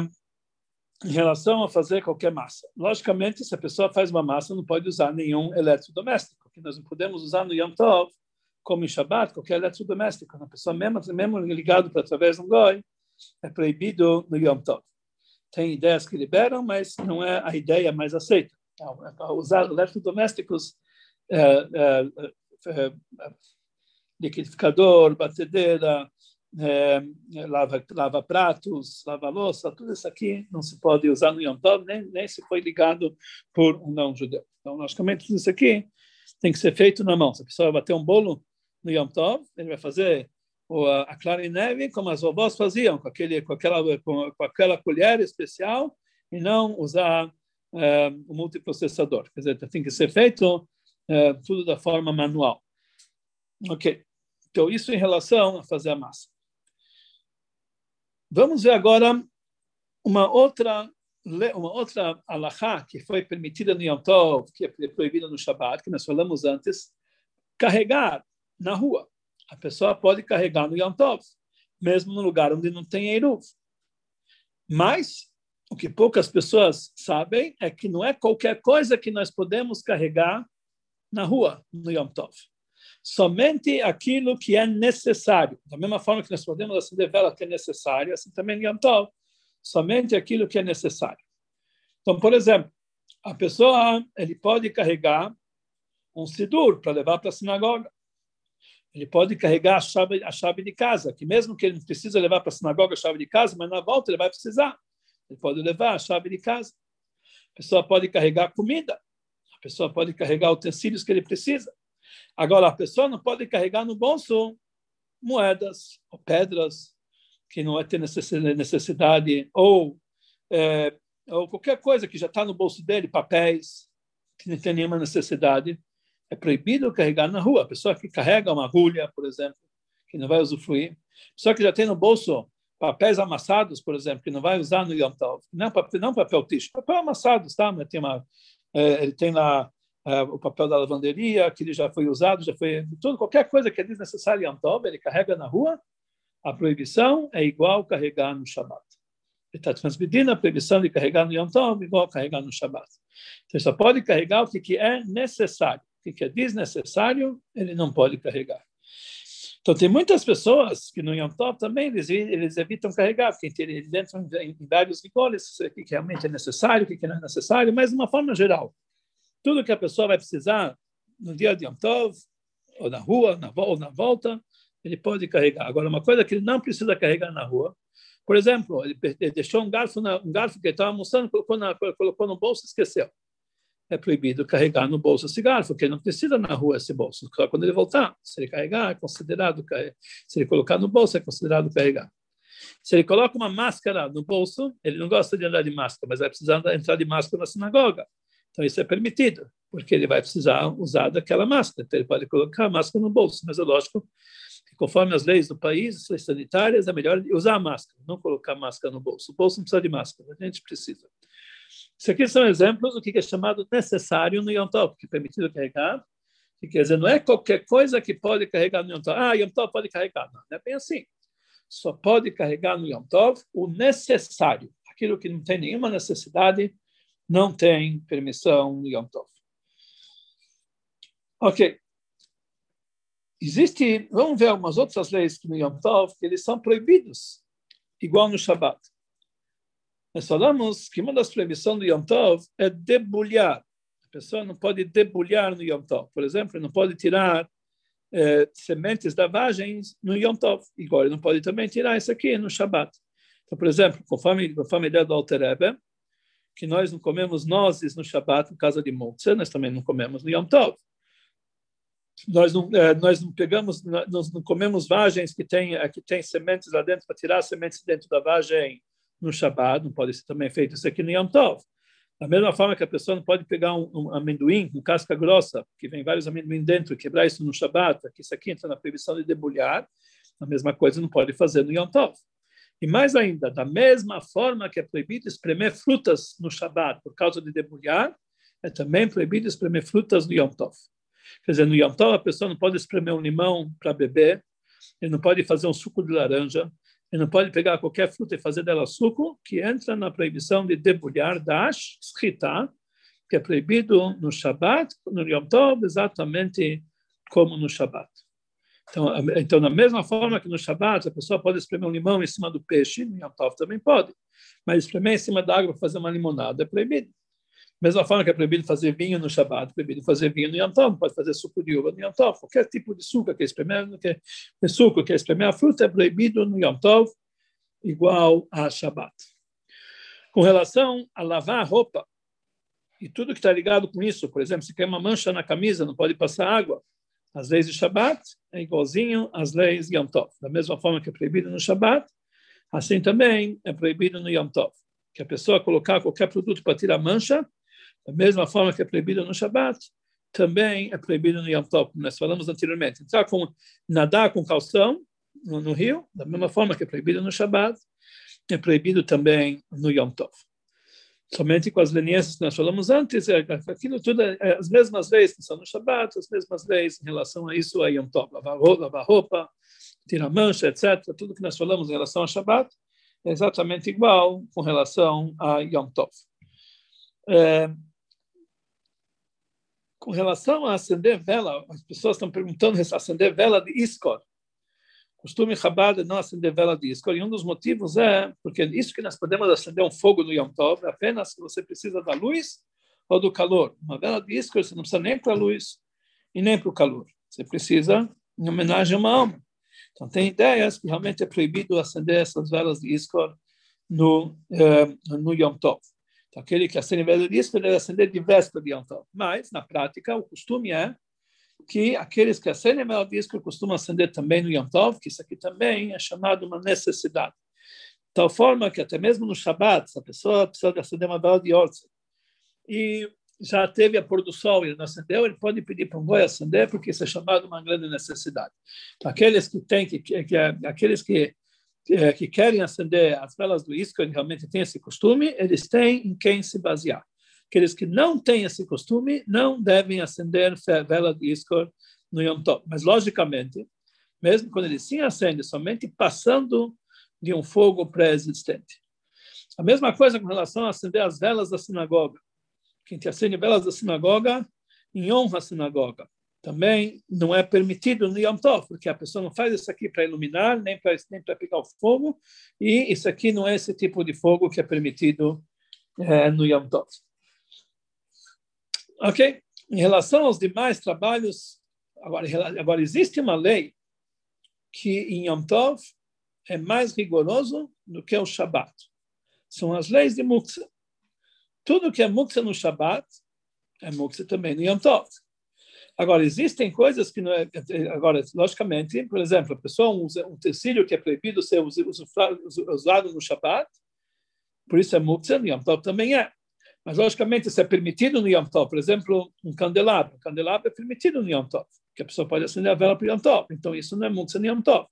em relação a fazer qualquer massa. Logicamente, se a pessoa faz uma massa, não pode usar nenhum eletrodoméstico, que nós não podemos usar no Yom Tov, como em Shabbat, qualquer eletrodoméstico. A pessoa mesmo, mesmo ligado para através de um goi, é proibido no Yom Tov. Tem ideias que liberam, mas não é a ideia mais aceita. É usar eletrodomésticos, é, é, é, liquidificador, batedeira, é, lava, lava pratos, lava louça, tudo isso aqui não se pode usar no Yom Tov, nem, nem se foi ligado por um não-judeu. Então, logicamente, tudo isso aqui tem que ser feito na mão. Se a pessoa bater um bolo no Yom Tov, ele vai fazer a clara em neve como as vovós faziam, com, aquele, com, aquela, com, com aquela colher especial, e não usar é, o multiprocessador. Quer dizer, tem que ser feito é, tudo da forma manual. Ok. Então, isso em relação a fazer a massa. Vamos ver agora uma outra uma outra alahá que foi permitida no Yom Tov, que é proibida no Shabbat, que nós falamos antes, carregar na rua. A pessoa pode carregar no Yom Tov, mesmo no lugar onde não tem Eruv. Mas o que poucas pessoas sabem é que não é qualquer coisa que nós podemos carregar na rua no Yom Tov somente aquilo que é necessário. Da mesma forma que nós podemos acender vela que é necessária, assim também Yom Tov, somente aquilo que é necessário. Então, por exemplo, a pessoa ele pode carregar um sidur para levar para a sinagoga. Ele pode carregar a chave, a chave de casa, que mesmo que ele não precisa levar para a sinagoga a chave de casa, mas na volta ele vai precisar. Ele pode levar a chave de casa. A pessoa pode carregar comida. A pessoa pode carregar utensílios que ele precisa. Agora, a pessoa não pode carregar no bolso moedas ou pedras que não vai ter necessidade, ou, é, ou qualquer coisa que já está no bolso dele, papéis, que não tem nenhuma necessidade. É proibido carregar na rua. A pessoa que carrega uma agulha, por exemplo, que não vai usufruir. A pessoa que já tem no bolso papéis amassados, por exemplo, que não vai usar no Yom Tov. Não papel, não papel ticho, papel amassados, tá? Tem uma, é, ele tem lá é, o papel da lavanderia, que ele já foi usado, já foi tudo, qualquer coisa que é desnecessária em Antov, ele carrega na rua, a proibição é igual carregar no Shabat. Ele está transmitindo a proibição de carregar no Yom Tov igual carregar no Shabat. Você só pode carregar o que, que é necessário. O que é desnecessário, ele não pode carregar. Então, tem muitas pessoas que no Yom Tov também eles, eles evitam carregar, porque eles entram em, vários rigoles, o que realmente é necessário, o que não é necessário, mas de uma forma geral. Tudo que a pessoa vai precisar no dia de Yom Tov, ou na rua, na, ou na volta, ele pode carregar. Agora, uma coisa que ele não precisa carregar na rua, por exemplo, ele, deixou um garfo, na, um garfo que ele estava almoçando, colocou, na, colocou no bolso e esqueceu. É proibido carregar no bolso esse garfo, porque ele não precisa na rua esse bolso. Só quando ele voltar, se ele carregar, é considerado Se ele colocar no bolso, é considerado carregar. Se ele coloca uma máscara no bolso, ele não gosta de andar de máscara, mas vai precisar entrar de máscara na sinagoga. Então isso é permitido, porque ele vai precisar usar daquela máscara. Então ele pode colocar a máscara no bolso, mas é lógico conforme as leis do país, as leis sanitárias, é melhor usar a máscara, não colocar máscara no bolso. O bolso não precisa de máscara, a gente precisa. Isso aqui são exemplos do que é chamado necessário no Yom Tov, que é permitido carregar, que quer dizer, não é qualquer coisa que pode carregar no Yom Tov. Ah, Yom Tov pode carregar. Não, não é bem assim. Só pode carregar no Yom Tov o necessário. Aquilo que não tem nenhuma necessidade, não tem permissão no Yom Tov. Ok. Existe, vamos ver algumas outras leis que no Yom Tov, que eles são proibidos, igual no Shabbat. Nós falamos que uma das proibições do Yom Tov é debulhar. A pessoa não pode debulhar no Yom Tov. Por exemplo, não pode tirar eh, sementes da vagem no Yom Tov. Igual ele não pode também tirar isso aqui no Shabbat. Então, por exemplo, conforme, conforme a ideia do Alter Rebbe, que nós não comemos nozes no Shabbat, no caso de Motze, nós também não comemos no Yom Tov nós não, é, nós não pegamos, nós não comemos vagens que tem, é, que tem sementes lá dentro para tirar sementes dentro da vagem no Shabbat, não pode ser também feito isso aqui no Yom Tov. Da mesma forma que a pessoa não pode pegar um, um amendoim com casca grossa, que vem vários amendoim dentro, e quebrar isso no Shabbat, que isso aqui entra na proibição de debulhar, a mesma coisa não pode fazer no Yom Tov. E mais ainda, da mesma forma que é proibido espremer frutas no Shabbat por causa de debulhar, é também proibido espremer frutas no Yom Tov. Quer dizer, no Yom Tov a pessoa não pode espremer um limão para beber, ele não pode fazer um suco de laranja, ele não pode pegar qualquer fruta e fazer dela suco, que entra na proibição de debulhar, dash, schita, que é proibido no Shabat, no Yom Tov, exatamente como no Shabat. Então, então, da mesma forma que no Shabat a pessoa pode espremer um limão em cima do peixe, no Yom Tov também pode, mas espremer em cima da água para fazer uma limonada é proibido. Mesma forma que é proibido fazer vinho no Shabbat, é proibido fazer vinho no Yom Tov, pode fazer suco de uva no Yom Tov. Qualquer tipo de suco que é espremer, que é suco que é espremer a fruta é proibido no Yom Tov, igual a Shabbat. Com relação a lavar a roupa e tudo que está ligado com isso, por exemplo, se quer uma mancha na camisa, não pode passar água. As leis de Shabbat é igualzinho às leis Yom Tov. Da mesma forma que é proibido no Shabbat, assim também é proibido no Yom Tov. Que a pessoa colocar qualquer produto para tirar mancha, da mesma forma que é proibido no Shabat, também é proibido no Yom Tov, como nós falamos anteriormente. Entrar com, nadar com calção no, no, rio, da mesma forma que é proibido no Shabat, é proibido também no Yom Tov. Somente com as leniências que nós falamos antes, é, aquilo tudo é, é as mesmas leis que são no Shabat, as mesmas leis em relação a isso a Yom Tov, lavar roupa, lavar roupa tirar mancha, etc. Tudo que nós falamos em relação a Shabat é exatamente igual com relação a Yom Tov. É, com relação a acender vela, as pessoas estão perguntando se acender vela de Iskor. Costume Chabad não acender vela de Iskor. E um dos motivos é porque isso que nós podemos acender um fogo no Yom Tov é apenas se você precisa da luz ou do calor. Uma vela de Iskor você não precisa nem para a luz e nem para o calor. Você precisa em homenagem a uma alma. Então, tem ideias que realmente é proibido acender essas velas de Iskor no, eh, no Yom Tov. Então, aquele que acende vela de deve acender de véspera de Yom Tov. Mas, na prática, o costume é que aqueles que acendem vela de disco costumam acender também no Yom Tov, que isso aqui também é chamado uma necessidade. De tal forma que até mesmo no Shabat, se a pessoa precisa de acender uma de Orza e já teve a pôr do sol e não acendeu, ele pode pedir para um boi acender, porque isso é chamado uma grande necessidade. Aqueles que têm, que, que, que aqueles que que querem acender as velas do ISKCON, realmente têm esse costume, eles têm em quem se basear. Aqueles que não têm esse costume não devem acender vela do ISKCON no Yom Tov. Mas, logicamente, mesmo quando eles sim acendem, somente passando de um fogo pré-existente. A mesma coisa com relação a acender as velas da sinagoga. Quem te acende velas da sinagoga em honra à sinagoga. Também não é permitido no Yom Tov, porque a pessoa não faz isso aqui para iluminar, nem para nem pegar o fogo, e isso aqui não é esse tipo de fogo que é permitido é, no Yom Tov. Ok? Em relação aos demais trabalhos, agora, agora existe uma lei que em Yom Tov é mais rigoroso do que o Shabat. São as leis de Muktzah. Tudo que é Muktzah no Shabat é Muktzah também no Yom Tov. Agora, existem coisas que não é. Agora, logicamente, por exemplo, a pessoa usa um tecido que é proibido ser usado no Shabat, por isso é Muktzah, no Yom Tov também é. Mas, logicamente, isso é permitido no Yom Tov. Por exemplo, um candelabro. Um candelabro é permitido no Yom Tov, que a pessoa pode acender a vela para o Yom Tov. Então, isso não é Muktzah no Yom Tov.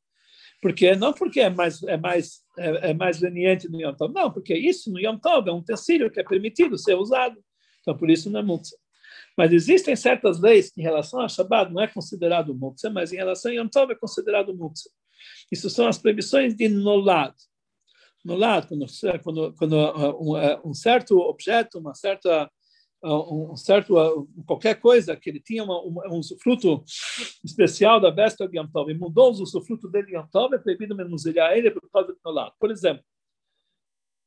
Porque não porque é mais é mais é, é mais leniente no Yom Tov, não, porque isso no Yom Tov é um tecido que é permitido ser usado. Então por isso não é muktzah. Mas existem certas leis que em relação a Shabbat não é considerado muktzah, mas em relação a Yom Tov é considerado muktzah. Isso são as proibições de nolad. Nolad, quando, quando, quando uh, um, uh, um certo objeto, uma certa um certo qualquer coisa que ele tinha uma, um usufruto especial da véspera de Yom Tov e mudou o usufruto dele de Yom Tov, é proibido manusear ele por causa do lado. Por exemplo,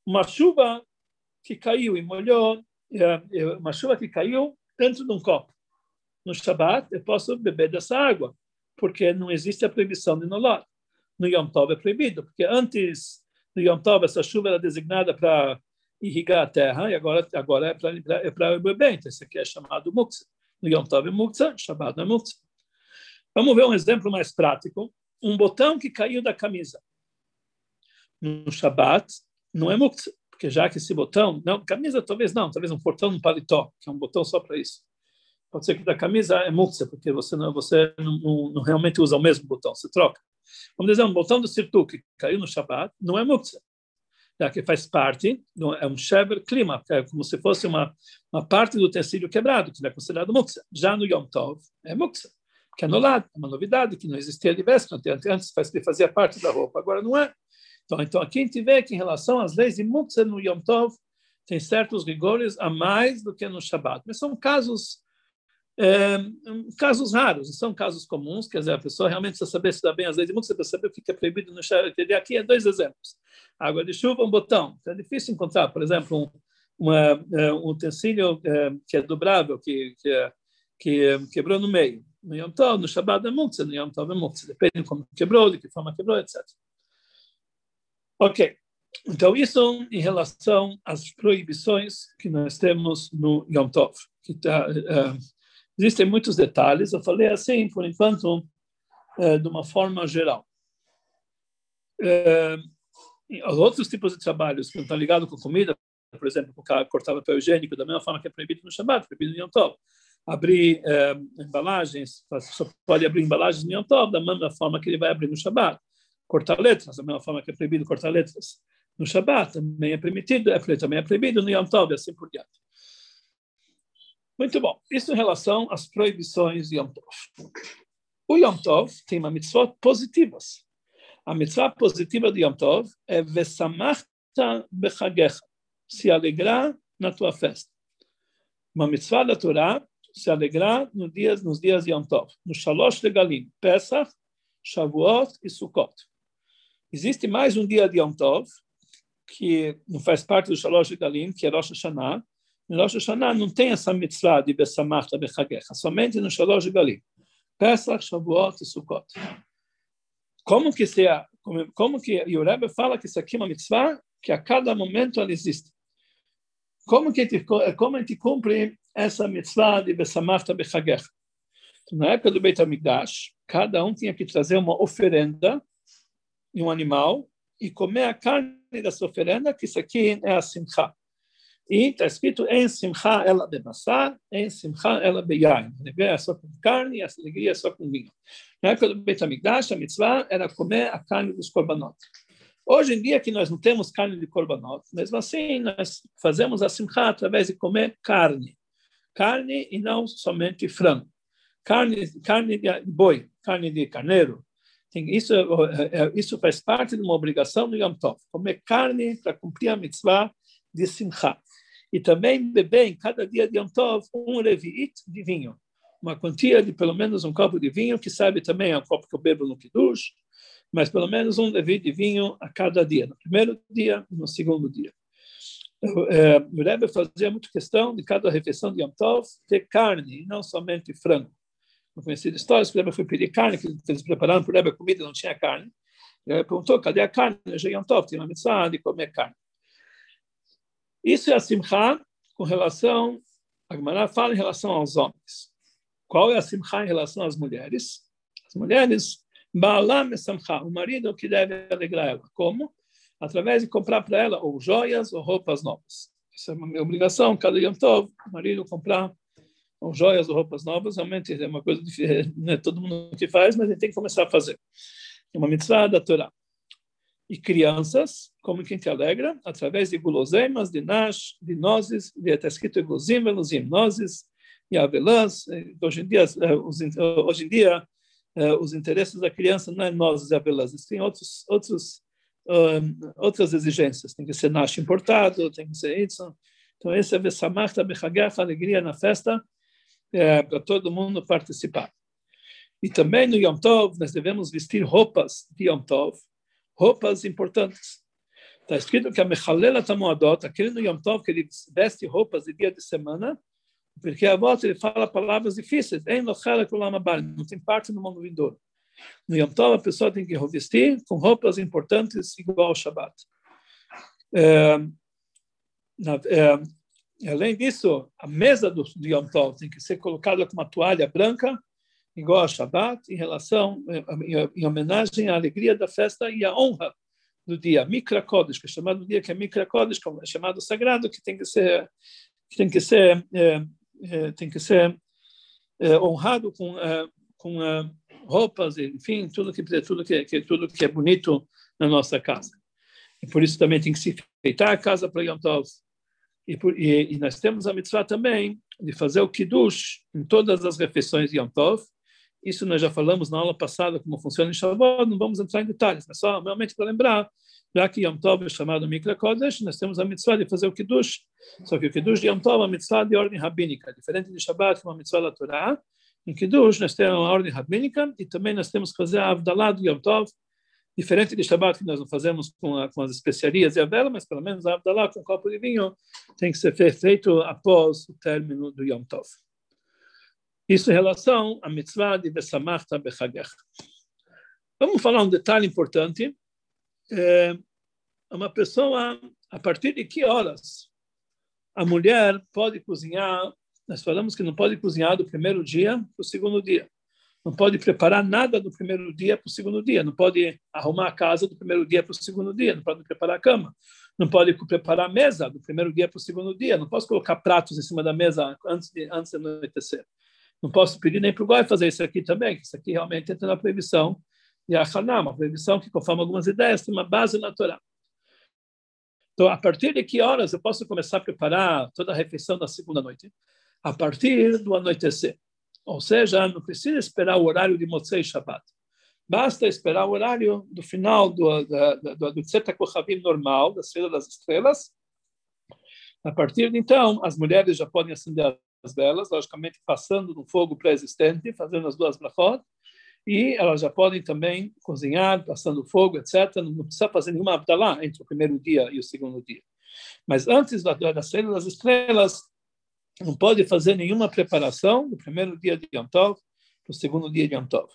uma chuva que caiu e molhou, é, é, uma chuva que caiu dentro de um copo. No Shabbat, eu posso beber dessa água, porque não existe a proibição de nolar. No Yom Tov é proibido, porque antes do Yom Tov essa chuva era designada para irrigar a terra, e agora, agora é para é o bebê. Então, isso aqui é chamado muktzah. No Yom Tov é muktzah, Shabbat é muktzah. Vamos ver um exemplo mais prático. Um botão que caiu da camisa. No Shabbat, não é muktzah, porque já que esse botão, não, camisa talvez não, talvez um portão no paletó, que é um botão só para isso. Pode ser que da camisa é muktzah, porque você não, você não, não, não, realmente usa o mesmo botão, você troca. Vamos dizer, um botão do sirtu que caiu no Shabbat, não é muktzah já que faz parte, é um shever clima, é como se fosse uma, uma parte do tecido quebrado, que não é considerado muksa. Já no Yom Tov, é muksa, que é anulado, é uma novidade que não existia de véspera, antes fazia parte da roupa, agora não é. Então, então aqui a gente vê que em relação às leis de muksa no Yom Tov, tem certos rigores a mais do que no Shabbat, mas são casos é, casos raros, são casos comuns, quer dizer, a pessoa realmente precisa saber se dá bem as leis de muksa para saber o que é proibido no Shabbat. Aqui é dois exemplos água de chuva, um botão. Então, é difícil encontrar, por exemplo, um, uma, é, um utensílio é, que é dobrável, que, que, é, que quebrou no meio. No Yom Tov, no Shabbat é muktzah, no Yom Tov é muktzah. Depende de como quebrou, de que forma quebrou, etc. Ok. Então, isso em relação às proibições que nós temos no Yom Tov. Que tá, uh, existem muitos detalhes, eu falei assim, por enquanto, uh, de uma forma geral. Os outros tipos de trabalhos que não estão ligados com comida, por exemplo, cortar papel higiênico, da mesma forma que é proibido no Shabbat, proibido no Yom Tov. Abrir eh, embalagens, só pode abrir embalagens no Yom Tov, da mesma forma que ele vai abrir no Shabbat. Cortar letras, da mesma forma que é proibido cortar letras no Shabbat, também é permitido, é, também é proibido no Yom Tov, e assim por diante. Muito bom. Isso em relação às proibições de Yom Tov. O Yom Tov tem uma mitzvot positivas. A mitzvah positiva de Yom Tov é Vesamachta bechagecha, se alegrar na tua festa. Uma mitzvah da Torá, se alegrar nos dias, nos dias de Yom Tov, no Shalosh Galim, Pesach, Shavuot e Sukkot. Existe mais um dia de Yom Tov, que não faz parte do Shalosh Galim, que é Rosh Hashanah. No Rosh Hashanah não tem essa mitzvah de Besamachta bechagecha, somente no Shalosh Galim. Pesach, Shavuot e Sukkot. Como que se como, como que e o Rebbe fala que isso aqui é uma mitzvah que a cada momento ela existe. Como que te, como a gente cumpre essa mitzvah de besamachta bechagech? Na época do Beit HaMikdash, cada um tinha que trazer uma oferenda de um animal e comer a carne dessa oferenda, que isso aqui é a simcha. E está escrito em simcha ela bebassar, em simcha ela beyain. Alegria é só com carne a alegria é só com vinho. Na época do Beit HaMikdash, a mitzvah era comer a carne dos korbanot. Hoje em dia que nós não temos carne de korbanot, mesmo assim nós fazemos a simcha através de comer carne. Carne e não somente frango. Carne, carne de boi, carne de carneiro. Isso, é, é, isso faz parte de uma obrigação do Yom Tov. Comer carne para cumprir a mitzvah de simcha. E também beber em cada dia de Yom um leviit de vinho, uma quantia de pelo menos um copo de vinho, que sabe também é um copo que eu bebo no Kiddush, mas pelo menos um leviit de vinho a cada dia, no primeiro dia e no segundo dia. É, o Rebbe fazia muito questão de cada refeição de Yom Tov ter carne, e não somente frango. Não conheci histórias que o Rebbe foi pedir carne, que eles prepararam para o Rebbe comida, não tinha carne. Ele perguntou, cadê a carne? Já Yom Tov, tinha uma missão de comer carne. Isso é a simcha com relação, a Gemara fala em relação aos homens. Qual é a simcha em relação às mulheres? As mulheres, Baalam Samcha, o marido que deve alegrar ela. Como? Através de comprar para ela ou joias ou roupas novas. Isso é uma obrigação, cada Yom Tov, o marido comprar ou joias ou roupas novas, realmente é uma coisa difícil, não é todo mundo que faz, mas ele tem que começar a fazer. É uma mitzvah da Torá e crianças, como quem te alegra, através de guloseimas, de nash, de nozes, de está escrito gozim, velozim, nozes e avelãs. Hoje em dia, eh, os, eh, hoje em dia eh, os interesses da criança não é nozes e avelãs, tem outros, outros, um, outras exigências. Tem que ser nash importado, tem que ser isso. Então, esse é Vesamarta Bechagach, alegria na festa, é, para todo mundo participar. E também no Yom Tov, nós devemos vestir roupas de Yom Tov, roupas importantes. Está escrito que a Mechalela Tamoadot, aquele no Yom Tov, que ele veste roupas de dia de semana, porque a volta ele fala palavras difíceis, não tem parte no mundo vindouro. No Yom Tov, a pessoa tem que revestir com roupas importantes, igual ao Shabbat. É, na, é, além disso, a mesa do, do Yom Tov tem que ser colocada com uma toalha branca, igual a Shabbat, em relação, em, homenagem à alegria da festa e à honra do dia Mikra Kodesh, que é chamado dia que é Mikra Kodesh, como é chamado sagrado, que tem que ser que tem que ser é, é, tem que ser é, honrado com é, com é, roupas, enfim, tudo que tudo que, que tudo que é bonito na nossa casa. E por isso também tem que se enfeitar a casa para Yom Tov. E, por, e, e, nós temos a mitzvah também de fazer o kiddush em todas as refeições de Yom Tov, isso nós já falamos na aula passada como funciona em Shavuot, não vamos entrar em detalhes, mas só realmente para lembrar, já que Yom Tov é chamado Mikra Kodesh, nós temos a mitzvah de fazer o Kiddush, só que o Kiddush de Yom Tov é uma mitzvah de ordem rabínica, diferente de Shabbat, que é uma mitzvah da Torá, em Kiddush nós temos uma ordem rabínica e também nós temos que fazer a Avdalah do Yom Tov, diferente de Shabbat, que nós não fazemos com, a, com as especiarias e a vela, mas pelo menos a Avdalah com um copo de vinho tem que ser feito após o término do Yom Tov. Isso em relação à mitzvah de Besamachta Bechagach. Vamos falar um detalhe importante. É uma pessoa, a partir de que horas a mulher pode cozinhar? Nós falamos que não pode cozinhar do primeiro dia para o segundo dia. Não pode preparar nada do primeiro dia para o segundo dia. Não pode arrumar a casa do primeiro dia para o segundo dia. Não pode preparar a cama. Não pode preparar a mesa do primeiro dia para o segundo dia. Não posso colocar pratos em cima da mesa antes de, antes de anoitecer. Não posso pedir nem para o Goi fazer isso aqui também, que isso aqui realmente entra na proibição de Achaná, uma proibição que, conforme algumas ideias, tem uma base na Torá. Então, a partir de que horas eu posso começar a preparar toda a refeição da segunda noite? A partir do anoitecer. Ou seja, não precisa esperar o horário de Motzei Shabbat. Basta esperar o horário do final do, do, do, do Tzeta Kochavim normal, da Estrela das Estrelas. A partir de então, as mulheres já podem acender as velas, logicamente passando no fogo pré-existente, fazendo as duas brachot, e elas já podem também cozinhar, passando fogo, etc. Não precisa fazer nenhuma abdalá entre o primeiro dia e o segundo dia. Mas antes da, da saída das estrelas, não pode fazer nenhuma preparação do primeiro dia de Yom Tov para o segundo dia de Yom Tov.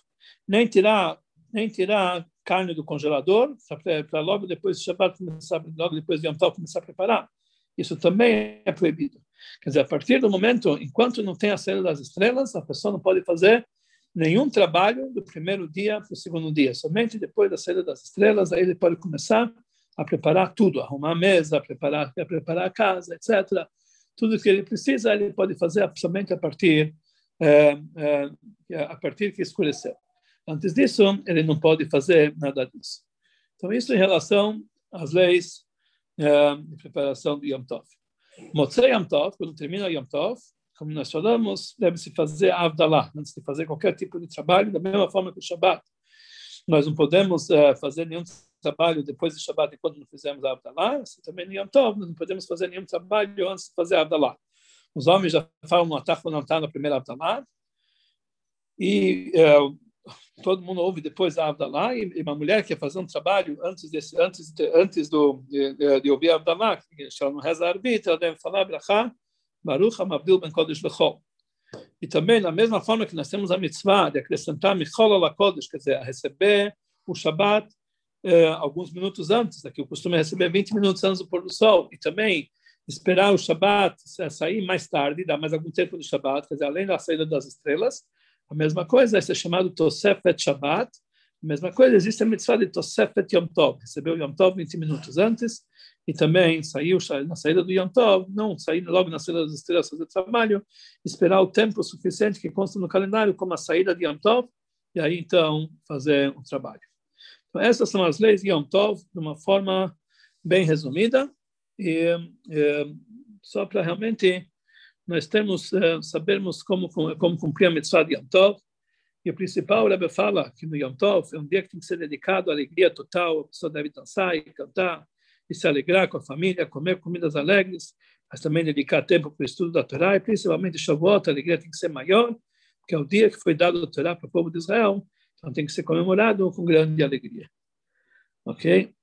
Nem tirar, nem tirar carne do congelador, para logo depois de Shabbat, começar, logo depois de Yom Tov, começar a preparar. Isso também é proibido. Quer dizer, a partir do momento, enquanto não tem a saída das estrelas, a pessoa não pode fazer nenhum trabalho do primeiro dia para o segundo dia. Somente depois da saída das estrelas, aí ele pode começar a preparar tudo, arrumar a mesa, preparar, preparar a casa, etc. Tudo que ele precisa, ele pode fazer somente a partir, é, é, a partir que escureceu. Antes disso, ele não pode fazer nada disso. Então, isso em relação às leis é, de preparação do Yom Tov. Motzei Yom Tov, quando termina Yom Tov, como nós falamos, deve-se fazer Avdalah, antes de fazer qualquer tipo de trabalho, da mesma forma que o Shabbat. Nós não podemos uh, fazer nenhum trabalho depois de Shabbat enquanto não fizemos a Abdalá, assim também no Yom Tov, não podemos fazer nenhum trabalho antes de fazer a Abdalá. Os homens já falam no está na primeira Abdalá, e uh, todo mundo ouve depois da Abdalá, e, uma mulher quer fazer um trabalho antes, desse, antes, de, antes do, de, de, ouvir a Abdalá, se ela não reza a arbitra, ela deve falar Brachá, Baruch HaMabdil Ben Kodesh Lechol. E também, da mesma forma que nós temos a mitzvah de acrescentar Michol Kodesh, quer dizer, a receber o Shabat eh, alguns minutos antes, aqui o costume é receber 20 minutos antes do pôr do sol, e também esperar o Shabat sair mais tarde, dar mais algum tempo do Shabat, quer dizer, além da saída das estrelas, a mesma coisa, esse é chamado Tosefet Shabat, a mesma coisa, existe a mitzvah de Tosefet Yom Tov, recebeu Yom Tov 20 minutos antes, e também saiu na saída do Yom Tov, não sair logo na saída das estrelas fazer trabalho, esperar o tempo suficiente que consta no calendário como a saída de Yom Tov, e aí então fazer um trabalho. Então essas são as leis de Yom Tov, de uma forma bem resumida, e, e só para realmente nós temos uh, sabermos como como cumprir a mitzvah de Yom Tov, e o principal, o Rebbe fala que no Yom Tov é um dia que tem que ser dedicado à alegria total, a pessoa deve dançar e cantar, e se alegrar com a família, comer comidas alegres, mas também dedicar tempo para o estudo da Torá, e principalmente Shavuot, a alegria tem que ser maior, porque é o dia que foi dado a Torá para o povo de Israel, então tem que ser comemorado com grande alegria. Ok?